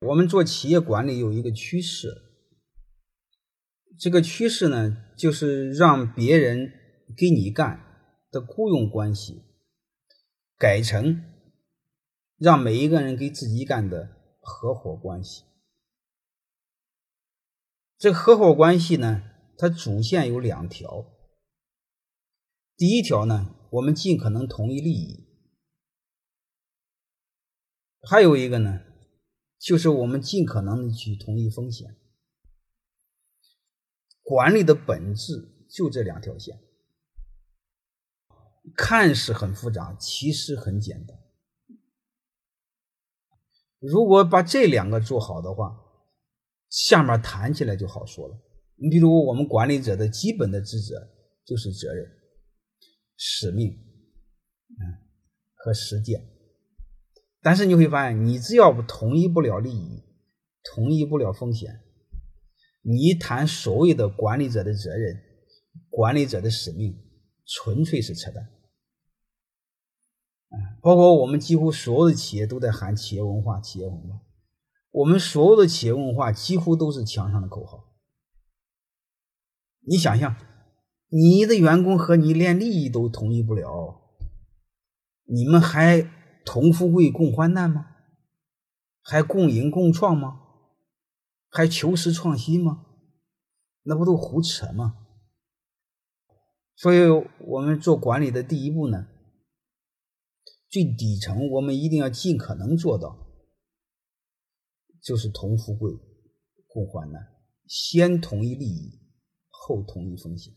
我们做企业管理有一个趋势，这个趋势呢，就是让别人给你干的雇佣关系，改成让每一个人给自己干的合伙关系。这合伙关系呢，它主线有两条。第一条呢，我们尽可能同一利益；还有一个呢。就是我们尽可能的去同意风险，管理的本质就这两条线，看似很复杂，其实很简单。如果把这两个做好的话，下面谈起来就好说了。你比如我们管理者的基本的职责就是责任、使命，嗯，和实践。但是你会发现，你只要不同意不了利益，同意不了风险，你谈所谓的管理者的责任、管理者的使命，纯粹是扯淡。啊，包括我们几乎所有的企业都在喊企业文化、企业文化，我们所有的企业文化几乎都是墙上的口号。你想想，你的员工和你连利益都同意不了，你们还？同富贵共患难吗？还共赢共创吗？还求实创新吗？那不都胡扯吗？所以，我们做管理的第一步呢，最底层我们一定要尽可能做到，就是同富贵共患难，先同一利益，后同一风险。